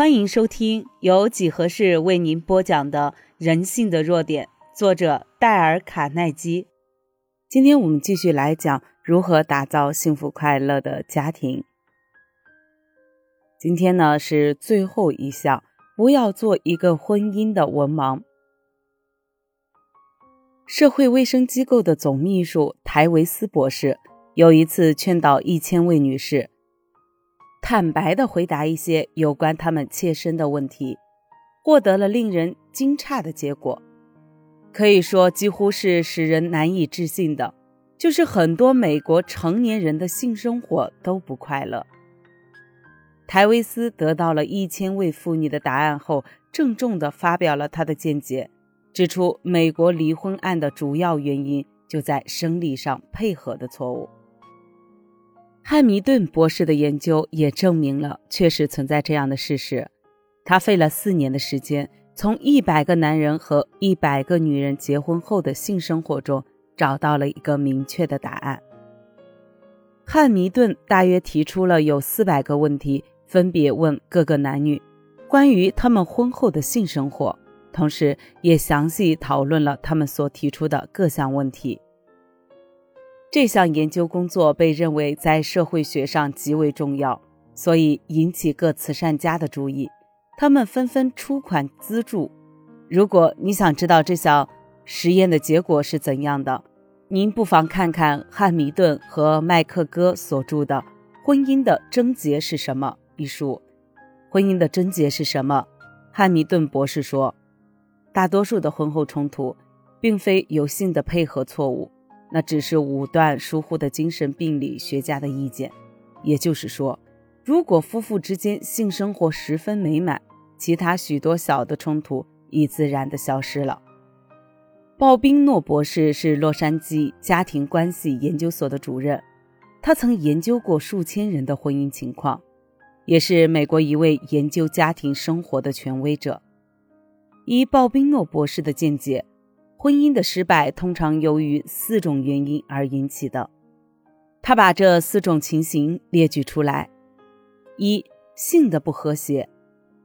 欢迎收听由几何式为您播讲的《人性的弱点》，作者戴尔·卡耐基。今天我们继续来讲如何打造幸福快乐的家庭。今天呢是最后一项，不要做一个婚姻的文盲。社会卫生机构的总秘书台维斯博士有一次劝导一千位女士。坦白地回答一些有关他们切身的问题，获得了令人惊诧的结果。可以说，几乎是使人难以置信的，就是很多美国成年人的性生活都不快乐。泰维斯得到了一千位妇女的答案后，郑重地发表了他的见解，指出美国离婚案的主要原因就在生理上配合的错误。汉密顿博士的研究也证明了，确实存在这样的事实。他费了四年的时间，从一百个男人和一百个女人结婚后的性生活中，找到了一个明确的答案。汉密顿大约提出了有四百个问题，分别问各个男女关于他们婚后的性生活，同时也详细讨论了他们所提出的各项问题。这项研究工作被认为在社会学上极为重要，所以引起各慈善家的注意，他们纷纷出款资助。如果你想知道这项实验的结果是怎样的，您不妨看看汉密顿和麦克戈所著的《婚姻的症结是什么》一书。婚姻的症结是什么？汉密顿博士说，大多数的婚后冲突并非有性的配合错误。那只是武断疏忽的精神病理学家的意见，也就是说，如果夫妇之间性生活十分美满，其他许多小的冲突已自然的消失了。鲍宾诺博士是洛杉矶家庭关系研究所的主任，他曾研究过数千人的婚姻情况，也是美国一位研究家庭生活的权威者。以鲍宾诺博士的见解。婚姻的失败通常由于四种原因而引起的。他把这四种情形列举出来：一、性的不和谐；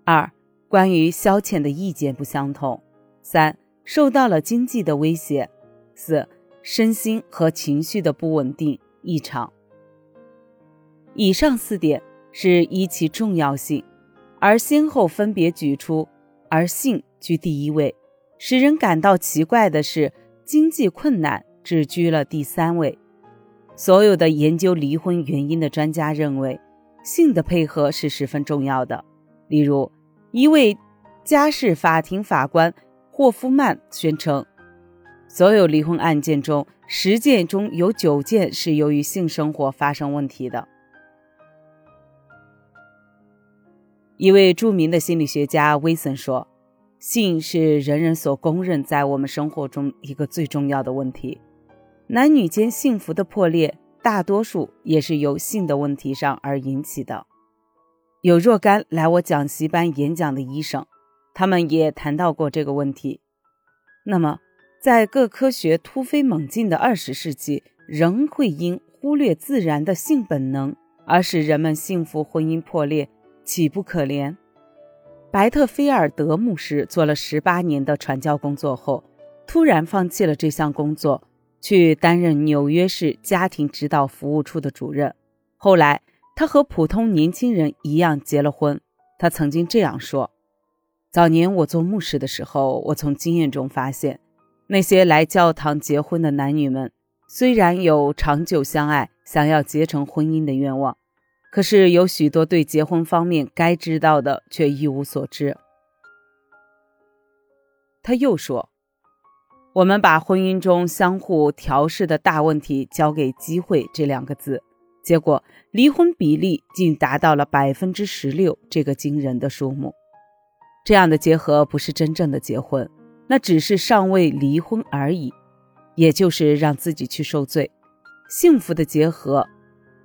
二、关于消遣的意见不相同；三、受到了经济的威胁；四、身心和情绪的不稳定异常。以上四点是依其重要性而先后分别举出，而性居第一位。使人感到奇怪的是，经济困难只居了第三位。所有的研究离婚原因的专家认为，性的配合是十分重要的。例如，一位家事法庭法官霍夫曼宣称，所有离婚案件中，十件中有九件是由于性生活发生问题的。一位著名的心理学家威森说。性是人人所公认在我们生活中一个最重要的问题。男女间幸福的破裂，大多数也是由性的问题上而引起的。有若干来我讲习班演讲的医生，他们也谈到过这个问题。那么，在各科学突飞猛进的二十世纪，仍会因忽略自然的性本能而使人们幸福婚姻破裂，岂不可怜？白特菲尔德牧师做了十八年的传教工作后，突然放弃了这项工作，去担任纽约市家庭指导服务处的主任。后来，他和普通年轻人一样结了婚。他曾经这样说：“早年我做牧师的时候，我从经验中发现，那些来教堂结婚的男女们，虽然有长久相爱、想要结成婚姻的愿望。”可是有许多对结婚方面该知道的却一无所知。他又说：“我们把婚姻中相互调试的大问题交给‘机会’这两个字，结果离婚比例竟达到了百分之十六这个惊人的数目。这样的结合不是真正的结婚，那只是尚未离婚而已，也就是让自己去受罪。幸福的结合。”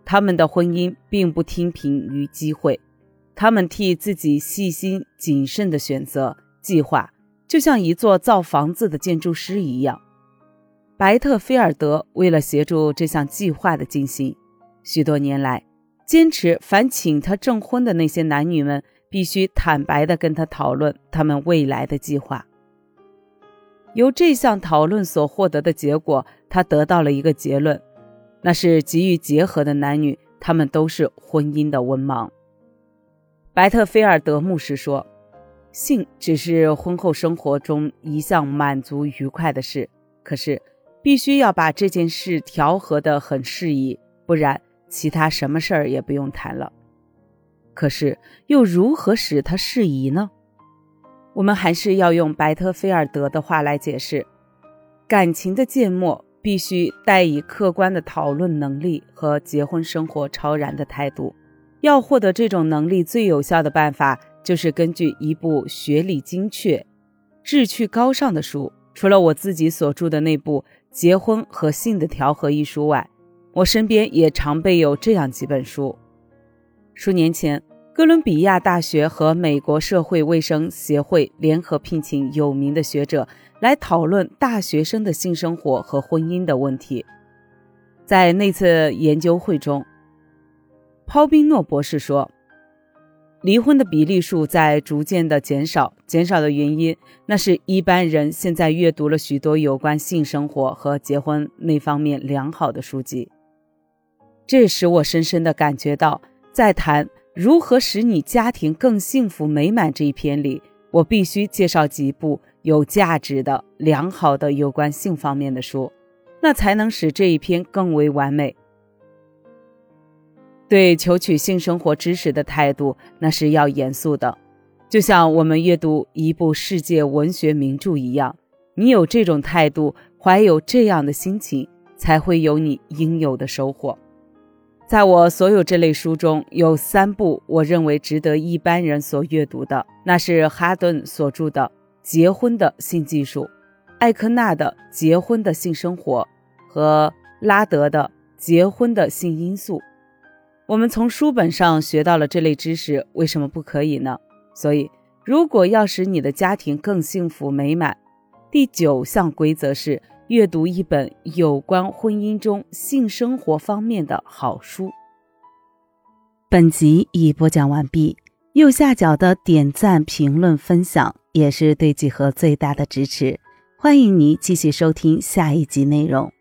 他们的婚姻并不听凭于机会，他们替自己细心谨慎的选择计划，就像一座造房子的建筑师一样。白特菲尔德为了协助这项计划的进行，许多年来坚持凡请他证婚的那些男女们必须坦白地跟他讨论他们未来的计划。由这项讨论所获得的结果，他得到了一个结论，那是急于结合的男女，他们都是婚姻的文盲。白特菲尔德牧师说：“性只是婚后生活中一项满足愉快的事，可是必须要把这件事调和得很适宜，不然其他什么事儿也不用谈了。可是又如何使它适宜呢？”我们还是要用白特菲尔德的话来解释：感情的缄默必须带以客观的讨论能力和结婚生活超然的态度。要获得这种能力，最有效的办法就是根据一部学理精确、志趣高尚的书。除了我自己所著的那部《结婚和性的调和》一书外，我身边也常备有这样几本书。数年前。哥伦比亚大学和美国社会卫生协会联合聘请有名的学者来讨论大学生的性生活和婚姻的问题。在那次研究会中，抛宾诺博士说：“离婚的比例数在逐渐的减少，减少的原因，那是一般人现在阅读了许多有关性生活和结婚那方面良好的书籍。这使我深深的感觉到，在谈。”如何使你家庭更幸福美满？这一篇里，我必须介绍几部有价值的、良好的有关性方面的书，那才能使这一篇更为完美。对求取性生活知识的态度，那是要严肃的，就像我们阅读一部世界文学名著一样。你有这种态度，怀有这样的心情，才会有你应有的收获。在我所有这类书中，有三部我认为值得一般人所阅读的，那是哈顿所著的《结婚的性技术》，艾科纳的《结婚的性生活》和拉德的《结婚的性因素》。我们从书本上学到了这类知识，为什么不可以呢？所以，如果要使你的家庭更幸福美满，第九项规则是。阅读一本有关婚姻中性生活方面的好书。本集已播讲完毕，右下角的点赞、评论、分享也是对几何最大的支持。欢迎您继续收听下一集内容。